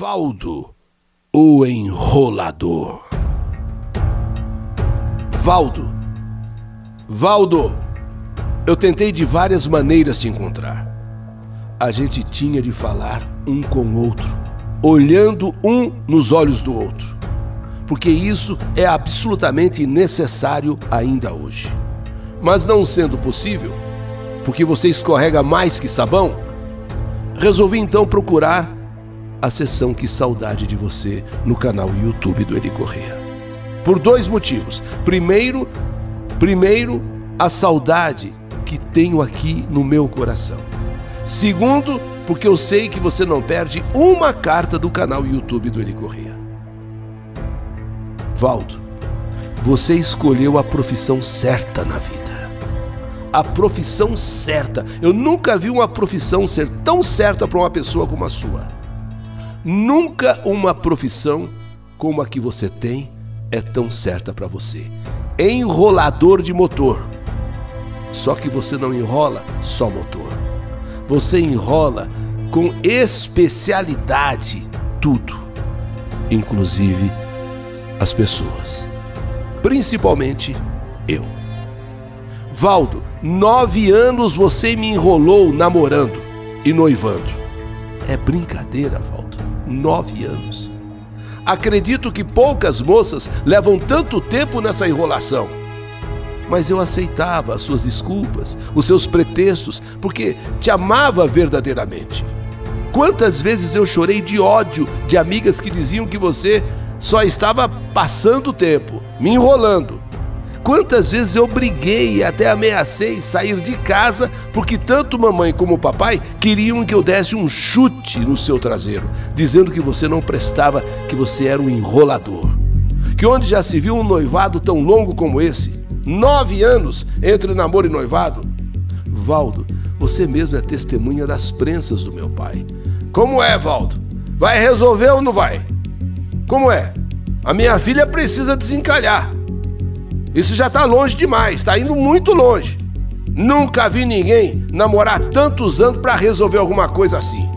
Valdo, o enrolador. Valdo, Valdo, eu tentei de várias maneiras te encontrar. A gente tinha de falar um com o outro, olhando um nos olhos do outro, porque isso é absolutamente necessário ainda hoje. Mas não sendo possível, porque você escorrega mais que sabão, resolvi então procurar a sessão Que Saudade de Você no canal YouTube do Eli Corrêa. Por dois motivos. Primeiro, primeiro, a saudade que tenho aqui no meu coração. Segundo, porque eu sei que você não perde uma carta do canal YouTube do Eli Corrêa. Valdo, você escolheu a profissão certa na vida. A profissão certa. Eu nunca vi uma profissão ser tão certa para uma pessoa como a sua. Nunca uma profissão como a que você tem é tão certa para você. Enrolador de motor. Só que você não enrola só motor. Você enrola com especialidade tudo, inclusive as pessoas, principalmente eu. Valdo, nove anos você me enrolou namorando e noivando. É brincadeira, Valdo nove anos. Acredito que poucas moças levam tanto tempo nessa enrolação. Mas eu aceitava as suas desculpas, os seus pretextos, porque te amava verdadeiramente. Quantas vezes eu chorei de ódio de amigas que diziam que você só estava passando o tempo, me enrolando, Quantas vezes eu briguei e até ameacei sair de casa porque tanto mamãe como papai queriam que eu desse um chute no seu traseiro, dizendo que você não prestava, que você era um enrolador. Que onde já se viu um noivado tão longo como esse? Nove anos entre namoro e noivado? Valdo, você mesmo é testemunha das prensas do meu pai. Como é, Valdo? Vai resolver ou não vai? Como é? A minha filha precisa desencalhar. Isso já está longe demais, está indo muito longe. Nunca vi ninguém namorar tantos anos para resolver alguma coisa assim.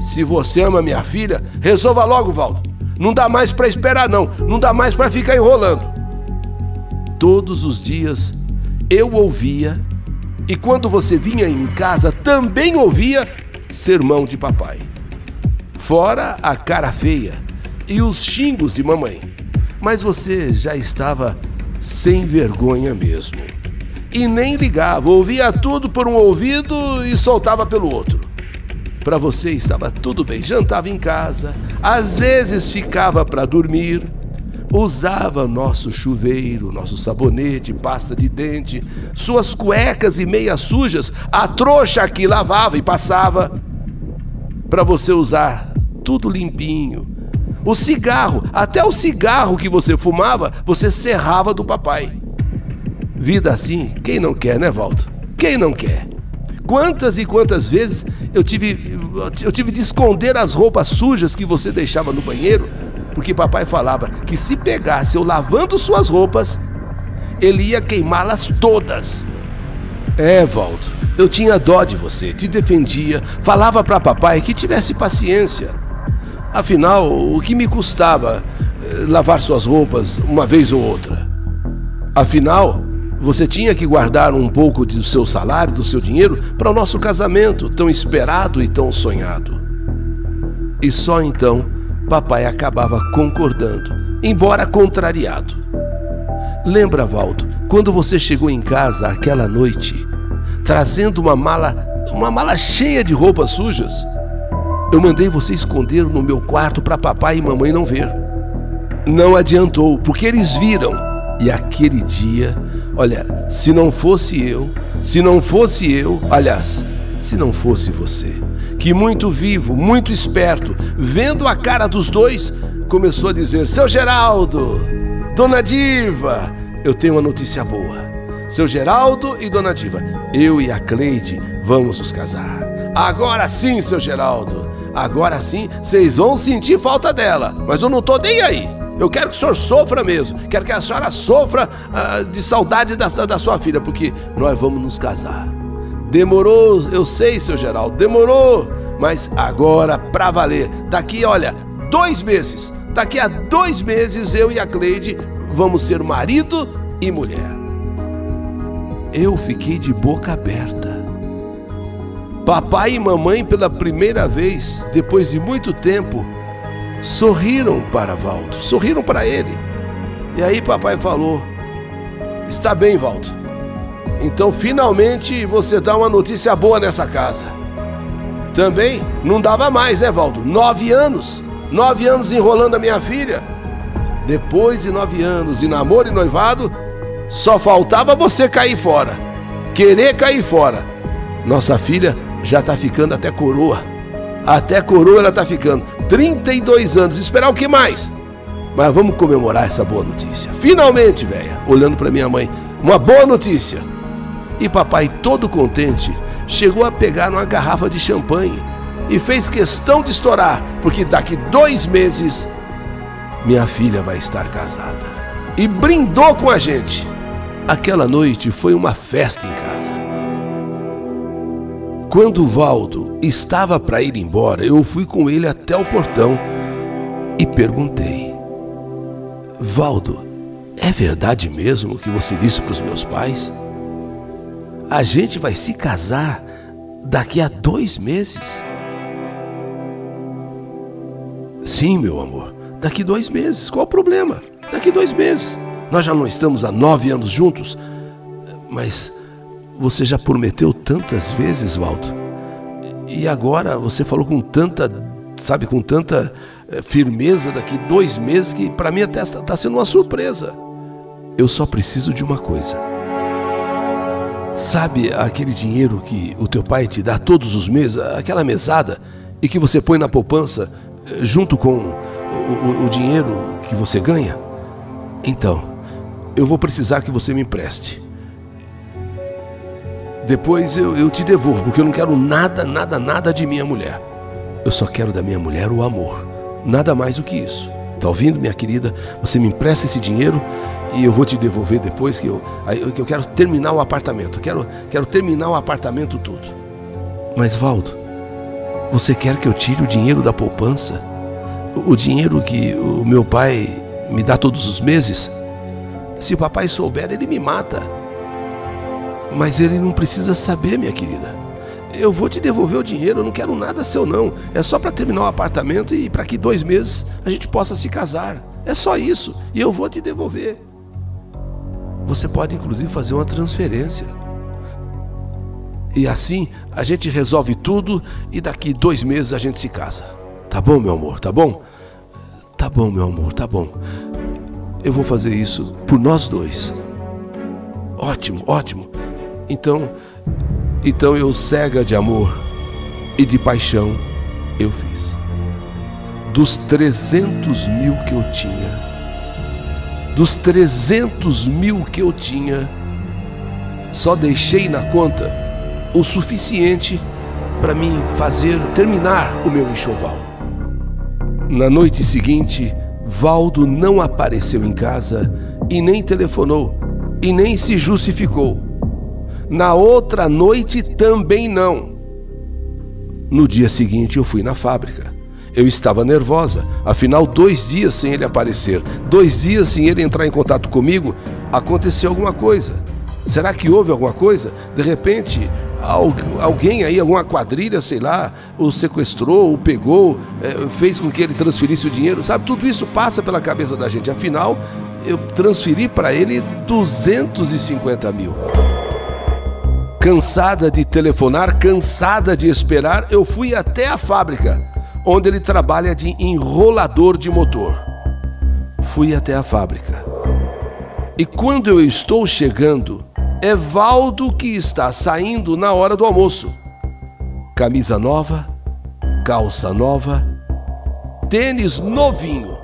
Se você ama minha filha, resolva logo, Valdo. Não dá mais para esperar não, não dá mais para ficar enrolando. Todos os dias eu ouvia e quando você vinha em casa também ouvia sermão de papai. Fora a cara feia e os xingos de mamãe. Mas você já estava sem vergonha mesmo. E nem ligava, ouvia tudo por um ouvido e soltava pelo outro. Para você estava tudo bem, jantava em casa, às vezes ficava para dormir, usava nosso chuveiro, nosso sabonete, pasta de dente, suas cuecas e meias sujas, a trouxa que lavava e passava, para você usar tudo limpinho, o cigarro, até o cigarro que você fumava, você serrava do papai. Vida assim, quem não quer, né, Valdo? Quem não quer? Quantas e quantas vezes eu tive, eu tive de esconder as roupas sujas que você deixava no banheiro, porque papai falava que se pegasse eu lavando suas roupas, ele ia queimá-las todas. É, Valdo, eu tinha dó de você, te defendia, falava para papai que tivesse paciência. Afinal, o que me custava eh, lavar suas roupas uma vez ou outra? Afinal, você tinha que guardar um pouco do seu salário, do seu dinheiro, para o nosso casamento tão esperado e tão sonhado. E só então papai acabava concordando, embora contrariado. Lembra, Valdo, quando você chegou em casa aquela noite, trazendo uma mala, uma mala cheia de roupas sujas? Eu mandei você esconder no meu quarto para papai e mamãe não ver. Não adiantou, porque eles viram. E aquele dia, olha, se não fosse eu, se não fosse eu, aliás, se não fosse você, que muito vivo, muito esperto, vendo a cara dos dois, começou a dizer: Seu Geraldo, Dona Diva, eu tenho uma notícia boa. Seu Geraldo e Dona Diva, eu e a Cleide vamos nos casar. Agora sim, seu Geraldo. Agora sim, vocês vão sentir falta dela. Mas eu não tô nem aí. Eu quero que o senhor sofra mesmo. Quero que a senhora sofra uh, de saudade da, da sua filha, porque nós vamos nos casar. Demorou, eu sei, seu Geraldo, demorou. mas agora pra valer. Daqui, olha, dois meses. Daqui a dois meses eu e a Cleide vamos ser marido e mulher. Eu fiquei de boca aberta. Papai e mamãe, pela primeira vez, depois de muito tempo, sorriram para Valdo, sorriram para ele. E aí papai falou: Está bem, Valdo. Então finalmente você dá uma notícia boa nessa casa. Também não dava mais, né, Valdo? Nove anos. Nove anos enrolando a minha filha. Depois de nove anos de namoro e noivado, só faltava você cair fora. Querer cair fora. Nossa filha já tá ficando até coroa. Até coroa ela tá ficando. 32 anos. Esperar o que mais? Mas vamos comemorar essa boa notícia. Finalmente, velha, olhando para minha mãe, uma boa notícia. E papai, todo contente, chegou a pegar uma garrafa de champanhe e fez questão de estourar, porque daqui dois meses minha filha vai estar casada. E brindou com a gente. Aquela noite foi uma festa em casa. Quando Valdo estava para ir embora, eu fui com ele até o portão e perguntei: Valdo, é verdade mesmo o que você disse para os meus pais? A gente vai se casar daqui a dois meses. Sim, meu amor, daqui dois meses. Qual o problema? Daqui dois meses. Nós já não estamos há nove anos juntos, mas você já prometeu tantas vezes, Valdo. E agora você falou com tanta, sabe, com tanta eh, firmeza daqui dois meses que para mim até está sendo uma surpresa. Eu só preciso de uma coisa. Sabe aquele dinheiro que o teu pai te dá todos os meses, aquela mesada, e que você põe na poupança eh, junto com o, o, o dinheiro que você ganha? Então, eu vou precisar que você me empreste. Depois eu, eu te devolvo, porque eu não quero nada, nada, nada de minha mulher. Eu só quero da minha mulher o amor. Nada mais do que isso. Tá ouvindo, minha querida? Você me empresta esse dinheiro e eu vou te devolver depois que eu, que eu quero terminar o apartamento. Quero, quero terminar o apartamento tudo. Mas, Valdo, você quer que eu tire o dinheiro da poupança? O dinheiro que o meu pai me dá todos os meses? Se o papai souber, ele me mata. Mas ele não precisa saber, minha querida. Eu vou te devolver o dinheiro, eu não quero nada seu, não. É só para terminar o apartamento e para que dois meses a gente possa se casar. É só isso. E eu vou te devolver. Você pode, inclusive, fazer uma transferência. E assim a gente resolve tudo e daqui dois meses a gente se casa. Tá bom, meu amor? Tá bom? Tá bom, meu amor, tá bom. Eu vou fazer isso por nós dois. Ótimo, ótimo. Então, então eu cega de amor e de paixão eu fiz. Dos 300 mil que eu tinha, dos 300 mil que eu tinha, só deixei na conta o suficiente para mim fazer terminar o meu enxoval. Na noite seguinte, Valdo não apareceu em casa e nem telefonou e nem se justificou. Na outra noite também não. No dia seguinte eu fui na fábrica. Eu estava nervosa, afinal, dois dias sem ele aparecer, dois dias sem ele entrar em contato comigo, aconteceu alguma coisa. Será que houve alguma coisa? De repente, alguém aí, alguma quadrilha, sei lá, o sequestrou, o pegou, é, fez com que ele transferisse o dinheiro, sabe? Tudo isso passa pela cabeça da gente. Afinal, eu transferi para ele 250 mil. Cansada de telefonar, cansada de esperar, eu fui até a fábrica, onde ele trabalha de enrolador de motor. Fui até a fábrica. E quando eu estou chegando, é Valdo que está saindo na hora do almoço. Camisa nova, calça nova, tênis novinho.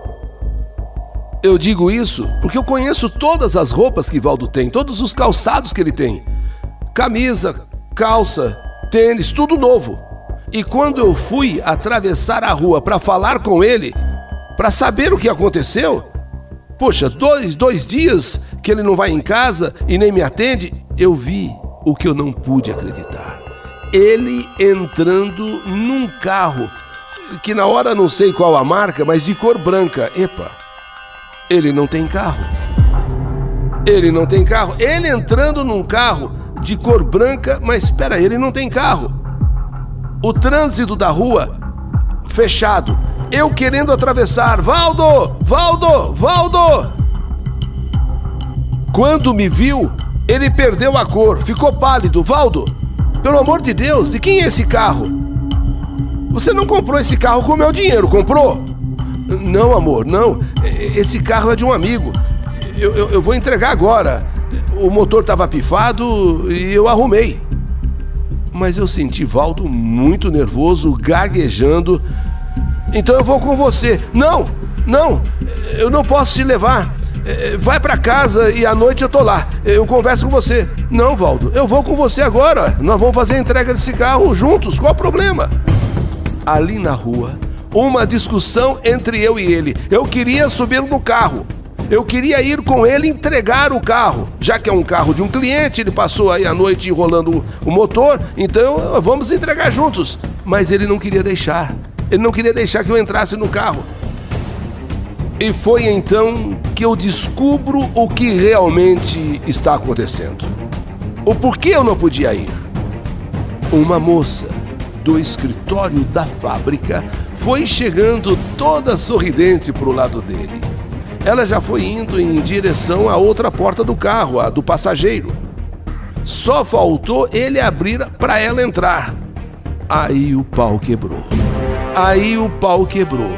Eu digo isso porque eu conheço todas as roupas que Valdo tem, todos os calçados que ele tem camisa, calça, tênis, tudo novo. E quando eu fui atravessar a rua para falar com ele, para saber o que aconteceu, poxa, dois, dois dias que ele não vai em casa e nem me atende, eu vi o que eu não pude acreditar. ele entrando num carro que na hora não sei qual a marca, mas de cor branca. Epa, ele não tem carro. Ele não tem carro. Ele entrando num carro de cor branca, mas espera, ele não tem carro. O trânsito da rua fechado. Eu querendo atravessar. Valdo! Valdo! Valdo! Quando me viu, ele perdeu a cor, ficou pálido. Valdo, pelo amor de Deus, de quem é esse carro? Você não comprou esse carro com o meu dinheiro, comprou? Não, amor, não. Esse carro é de um amigo. Eu, eu, eu vou entregar agora. O motor estava pifado e eu arrumei. Mas eu senti Valdo muito nervoso, gaguejando. Então eu vou com você. Não, não, eu não posso te levar. É, vai para casa e à noite eu tô lá. Eu converso com você. Não, Valdo, eu vou com você agora. Nós vamos fazer a entrega desse carro juntos. Qual o problema? Ali na rua, uma discussão entre eu e ele. Eu queria subir no carro. Eu queria ir com ele entregar o carro, já que é um carro de um cliente, ele passou aí a noite enrolando o motor, então vamos entregar juntos. Mas ele não queria deixar. Ele não queria deixar que eu entrasse no carro. E foi então que eu descubro o que realmente está acontecendo. O porquê eu não podia ir. Uma moça do escritório da fábrica foi chegando toda sorridente para o lado dele. Ela já foi indo em direção à outra porta do carro, a do passageiro. Só faltou ele abrir para ela entrar. Aí o pau quebrou. Aí o pau quebrou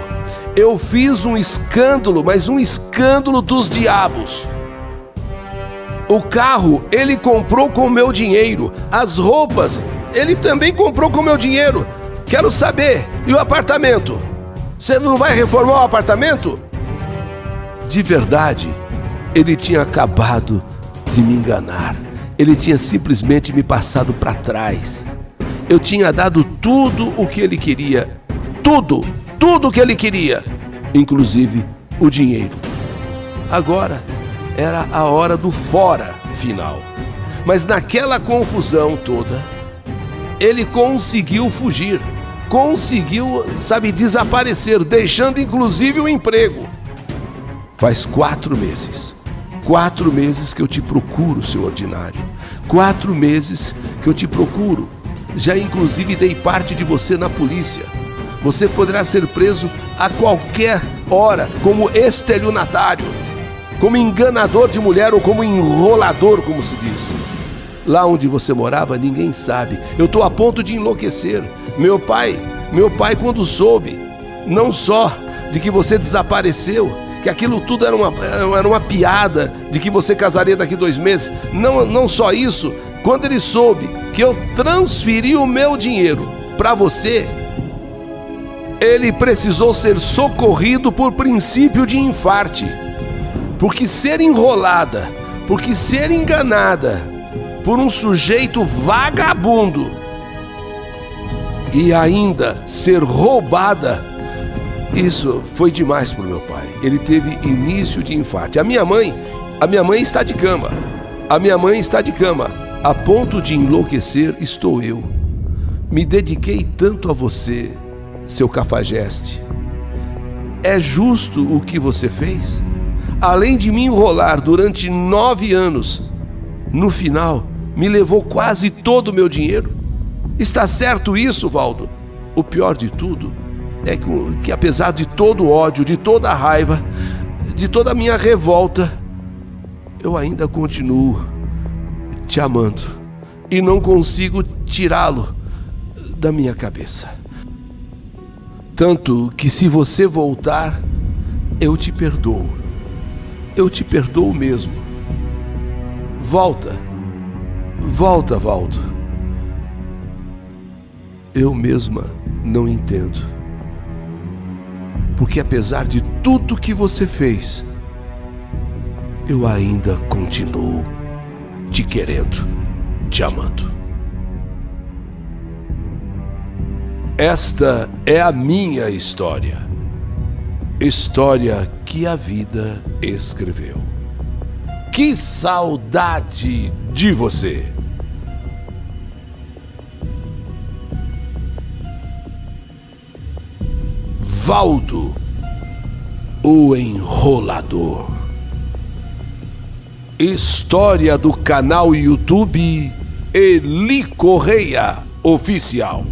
eu fiz um escândalo, mas um escândalo dos diabos. O carro ele comprou com meu dinheiro, as roupas ele também comprou com meu dinheiro. Quero saber, e o apartamento? Você não vai reformar o apartamento? De verdade, ele tinha acabado de me enganar. Ele tinha simplesmente me passado para trás. Eu tinha dado tudo o que ele queria. Tudo tudo o que ele queria, inclusive o dinheiro. Agora era a hora do fora final. Mas naquela confusão toda, ele conseguiu fugir, conseguiu, sabe, desaparecer, deixando inclusive o emprego. Faz quatro meses, quatro meses que eu te procuro, seu ordinário, quatro meses que eu te procuro. Já inclusive dei parte de você na polícia você poderá ser preso a qualquer hora como estelionatário, como enganador de mulher ou como enrolador, como se diz. Lá onde você morava, ninguém sabe. Eu estou a ponto de enlouquecer. Meu pai, meu pai, quando soube, não só de que você desapareceu, que aquilo tudo era uma, era uma piada, de que você casaria daqui dois meses. Não, não só isso, quando ele soube que eu transferi o meu dinheiro para você, ele precisou ser socorrido por princípio de infarte. Porque ser enrolada, porque ser enganada por um sujeito vagabundo e ainda ser roubada, isso foi demais para o meu pai. Ele teve início de infarte. A minha mãe, a minha mãe está de cama. A minha mãe está de cama. A ponto de enlouquecer estou eu. Me dediquei tanto a você, seu cafajeste. É justo o que você fez? Além de me enrolar durante nove anos, no final me levou quase todo o meu dinheiro. Está certo isso, Valdo? O pior de tudo é que, que apesar de todo o ódio, de toda a raiva, de toda a minha revolta, eu ainda continuo te amando e não consigo tirá-lo da minha cabeça. Tanto que se você voltar, eu te perdoo. Eu te perdoo mesmo. Volta. Volta, Valdo. Eu mesma não entendo. Porque apesar de tudo que você fez, eu ainda continuo te querendo, te amando. Esta é a minha história. História que a vida escreveu. Que saudade de você! Valdo, o enrolador. História do canal YouTube Eli Correia Oficial.